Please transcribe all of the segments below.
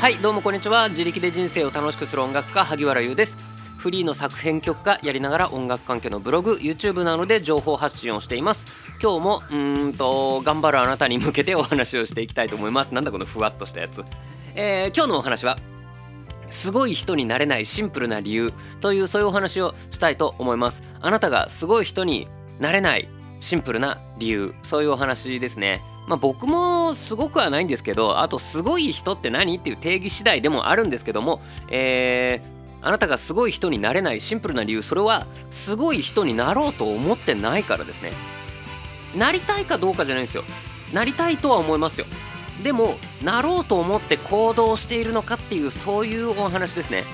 はいどうもこんにちは。自力で人生を楽しくする音楽家萩原優です。フリーの作編曲家やりながら音楽関係のブログ YouTube などで情報発信をしています。今日もうんと頑張るあなたに向けてお話をしていきたいと思います。なんだこのふわっとしたやつ、えー、今日のお話はすごい人になれないシンプルな理由というそういうお話をしたいと思います。あなたがすごい人になれないシンプルな理由そういうお話ですね。まあ、僕もすごくはないんですけどあとすごい人って何っていう定義次第でもあるんですけども、えー、あなたがすごい人になれないシンプルな理由それはすごい人になろうと思ってないからですね。なりたいかどうかじゃないんですよ。なりたいとは思いますよ。でもなろうと思って行動しているのかっていうそういうお話ですね。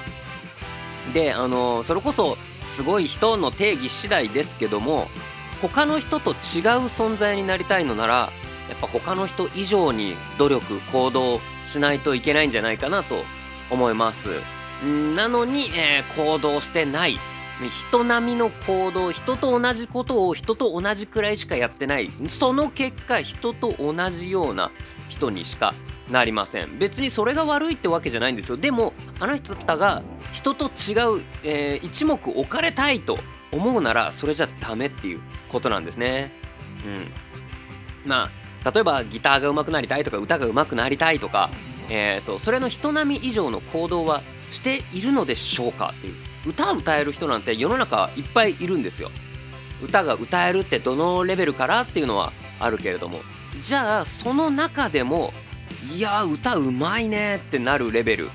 であのそれこそすごい人の定義次第ですけども他の人と違う存在になりたいのならやっぱ他の人以上に努力行動しないといけないんじゃないかなと思います。なのに、えー、行動してない。人並みの行動人と同じことを人と同じくらいしかやってない。その結果人と同じような人にしかなりません。別にそれが悪いってわけじゃないんですよ。でもあの人方が人と違う、えー、一目置かれたいと思うならそれじゃダメっていうことなんですね。うん。まあ例えばギターが上手くなりたいとか歌が上手くなりたいとか、えーと、それの人並み以上の行動はしているのでしょうかっていう。歌を歌える人なんて世の中いっぱいいるんですよ。歌が歌えるってどのレベルからっていうのはあるけれども。じゃあその中でもいや歌うまいねってなるレベル。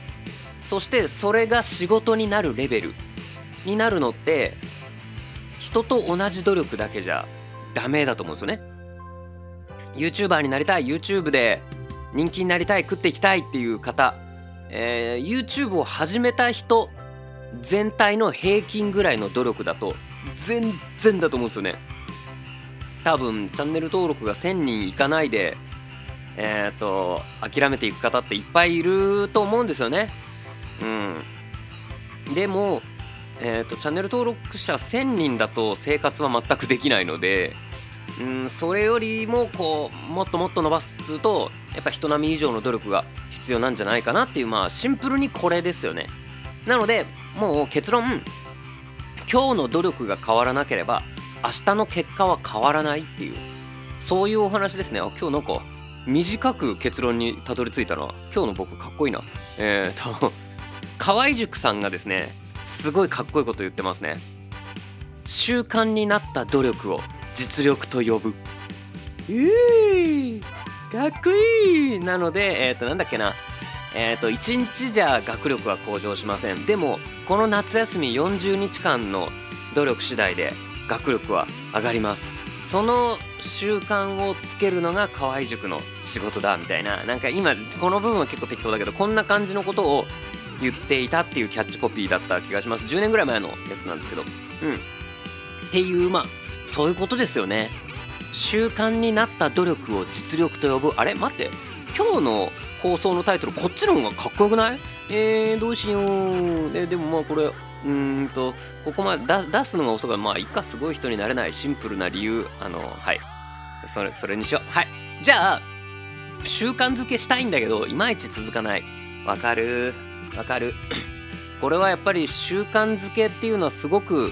そしてそれが仕事になるレベルになるのって人と同じ努力だけじゃダメだと思うんですよね。YouTuber になりたい YouTube で人気になりたい食っていきたいっていう方、えー、YouTube を始めた人全体の平均ぐらいの努力だと全然だと思うんですよね。多分チャンネル登録が1000人いかないでえっ、と諦めていく方っていっぱいいると思うんですよね。うん。でもえーとチャンネル登録者1000人だと生活は全くできないのでうんそれよりもこうもっともっと伸ばすっつうとやっぱ人並み以上の努力が必要なんじゃないかなっていうまあシンプルにこれですよね。なのでもう結論今日の努力が変わらなければ明日の結果は変わらないっていうそういうお話ですね。今日なんか短く結論にたどり着いたのは今日の僕かっこいいな。えっ、と河合塾さんがですねすごいかっこいいこと言ってますね。習慣になった努力を。実力と呼ぶ。うーかっこいい。なのでえっ、ー、となんだっけな。えっ、ー、と1日じゃ学力は向上しません。でもこの夏休み40日間の努力次第で学力は上がります。その習慣をつけるのが河合塾の仕事だみたいな。なんか今この部分は結構適当だけどこんな感じのことを言っていたっていうキャッチコピーだった気がします。10年ぐらい前のやつなんですけど。うん。っていうまあそういうことですよね。習慣になった努力を実力と呼ぶ。あれ？待って。今日の放送のタイトルこっちの方がかっこよくない？えー、どうしよう。ででもまあこれうんとここまで出すのが遅かった。まあいっかすごい人になれない。シンプルな理由。あのはい。それそれにしよう。はい。じゃあ習慣づけしたいんだけどいまいち続かない。わかるわかる。これはやっぱり習慣づけっていうのはすごく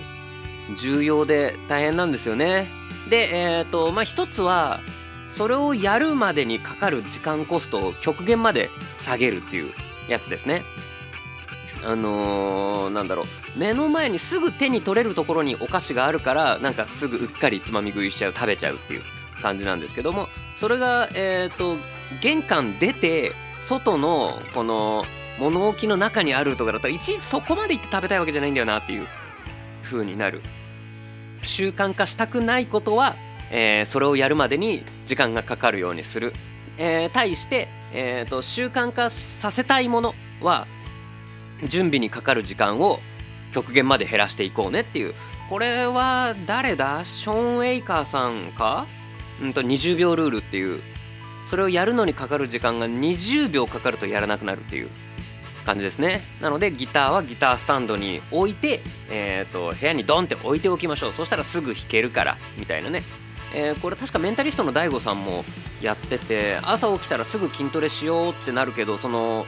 重要で大変なんですよね。で、えっ、ー、と、まあ、一つは、それをやるまでにかかる時間コストを極限まで下げるっていうやつですね。あのー、なんだろう目の前にすぐ手に取れるところにお菓子があるからなんかすぐうっかりつまみ食いしちゃう食べちゃうっていう感じなんですけどもそれがえっ、ー、と玄関出て外のこの物置の中にあるとかだったらいちいちそこまで行って食べたいわけじゃないんだよなっていう風になる習慣化したくないことは、えー、それをやるまでに時間がかかるようにする、えー、対して、えーと、習慣化させたいものは準備にかかる時間を極限まで減らしていこうねっていう。これは誰だ？ショーン・エイカーさんか？うんと20秒ルールっていう。それをやるのにかかる時間が20秒かかるとやらなくなるっていう。感じですね。なのでギターはギタースタンドに置いて、えーと、部屋にドンって置いておきましょう。そしたらすぐ弾けるからみたいなね。えー、これ確かメンタリストの DAIGO さんもやってて朝起きたらすぐ筋トレしようってなるけどその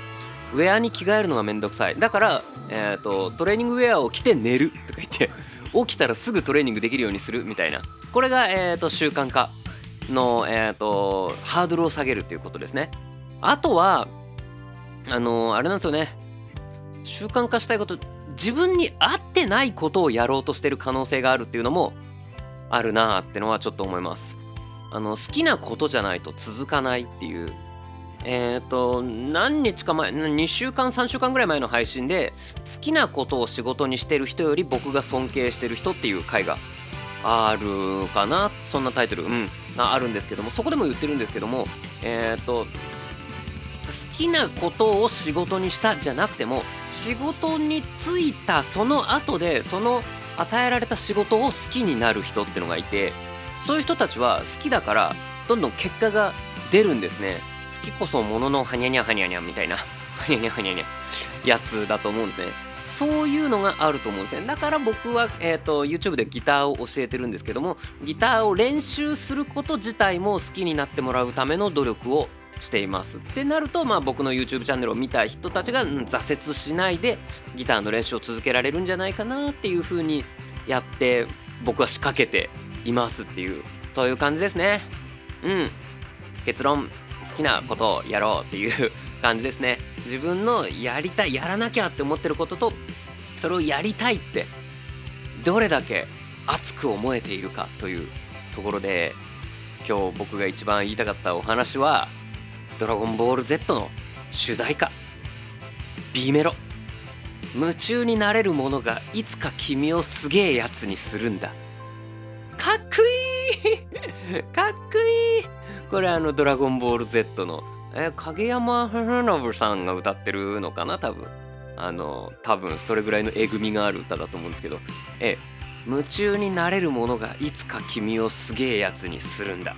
ウェアに着替えるのがめんどくさい。だから、えーと、トレーニングウェアを着て寝るとか言って起きたらすぐトレーニングできるようにするみたいな。これが、えーと、習慣化の、えーと、ハードルを下げるということですね。あとはあのー、あれなんですよね。習慣化したいこと自分に合ってないことをやろうとしてる可能性があるっていうのもあるなーってのはちょっと思います。あの好きなことじゃないと続かないっていう。えっ、ー、と何日か前2週間3週間ぐらい前の配信で好きなことを仕事にしてる人より僕が尊敬してる人っていう回があるかな。そんなタイトル。うん。あるんですけども。そこでも言ってるんですけどもえっ、ー、と好きなことを仕事にしたじゃなくても仕事に就いたその後でその与えられた仕事を好きになる人ってのがいてそういう人たちは好きだからどんどん結果が出るんですね。好きこそもののはにゃにゃはにゃにゃみたいなはにゃにゃはにゃにゃやつだと思うんですね。そういうのがあると思うんですね。だから僕は、えーと、YouTube でギターを教えてるんですけどもギターを練習すること自体も好きになってもらうための努力をしていますってなると、まあ、僕の YouTube チャンネルを見た人たちが、うん、挫折しないでギターの練習を続けられるんじゃないかなっていう風にやって僕は仕掛けていますっていうそういう感じですね。うん。結論好きなことをやろうっていう感じですね。自分のやりたいやらなきゃって思ってることとそれをやりたいってどれだけ熱く思えているかというところで今日僕が一番言いたかったお話は「ドラゴンボール Z」の主題歌。B メロ。夢中になれるものがいつか君をすげえやつにするんだ。かっこいい。かっこいい。これあの「ドラゴンボール Z の」え影山信さんが歌ってるのかな？多分。あの多分それぐらいのえぐみがある歌だと思うんですけど。え夢中になれるものがいつか君をすげえやつにするんだ。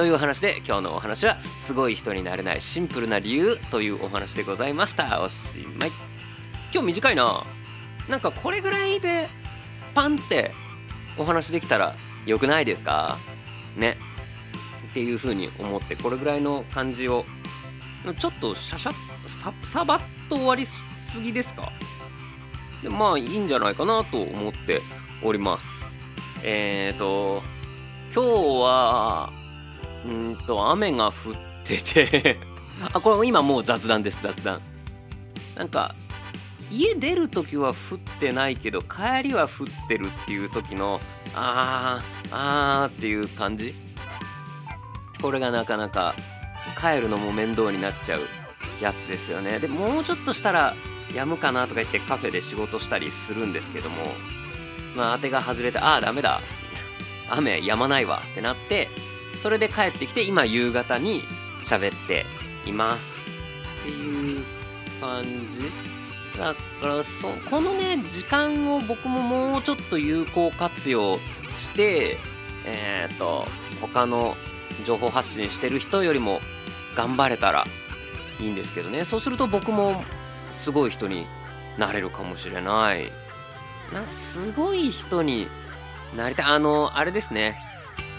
というお話で今日のお話はすごい人になれないシンプルな理由というお話でございました。おしまい。今日短いな。なんかこれぐらいでパンってお話できたらよくないですか？ね。っていう風に思ってこれぐらいの感じをちょっとシャシャササバッと終わりすぎですか？でまあいいんじゃないかなと思っております。えっ、ー、と今日はうんと雨が降ってて。あこれ今もう雑談です雑談。なんか家出る時は降ってないけど帰りは降ってるっていう時のあーあーっていう感じ。これがなかなか帰るのも面倒になっちゃうやつですよね。でもうちょっとしたらやむかなとか言ってカフェで仕事したりするんですけどもまあ当てが外れてああダメだ。雨止まないわってなってそれで帰ってきて今夕方に喋っていますっていう感じだからそこのね時間を僕ももうちょっと有効活用してえっ、ー、と他の情報発信してる人よりも頑張れたらいいんですけどね。そうすると僕もすごい人になれるかもしれない。なすごい人になりたい。あのあれですね。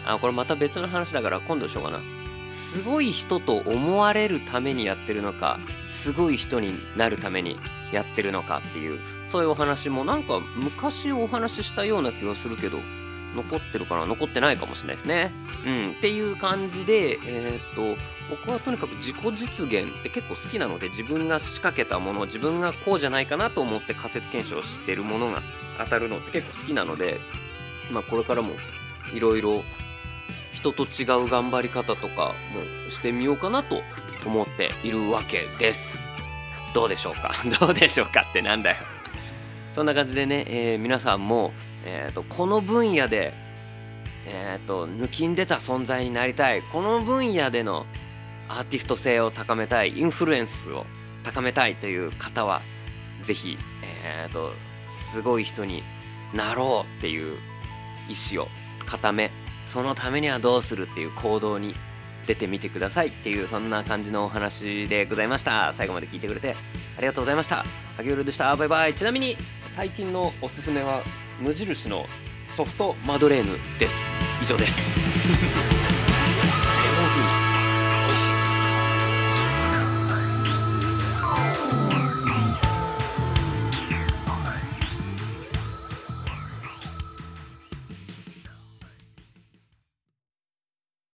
あこれまた別の話だから今度しようかな。すごい人と思われるためにやってるのかすごい人になるためにやってるのかっていうそういうお話もなんか昔お話ししたような気がするけど残ってるかな？残ってないかもしれないですね。うん、っていう感じで、えー、っと僕はとにかく自己実現って結構好きなので自分が仕掛けたもの自分がこうじゃないかなと思って仮説検証してるものが当たるのって結構好きなので、まあ、これからもいろいろ人と違う頑張り方とかもしてみようかなと思っているわけです。どうでしょうか？どうでしょうかってなんだよ。そんな感じでね、えー、皆さんも、えーと、この分野で、えーと、抜きん出た存在になりたい。この分野でのアーティスト性を高めたい。インフルエンスを高めたいという方は是非、えーとすごい人になろうっていう意思を固めそのためにはどうするっていう行動に出てみてくださいっていうそんな感じのお話でございました。最後まで聞いてくれてありがとうございました。影浦でした。バイバイ。ちなみに最近のおすすめは無印のソフトマドレーヌです。以上です。